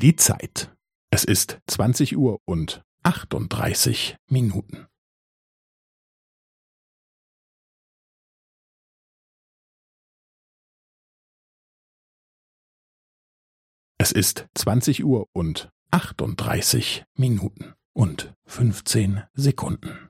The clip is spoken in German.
die Zeit. Es ist 20 Uhr und 38 Minuten. Es ist 20 Uhr und 38 Minuten und 15 Sekunden.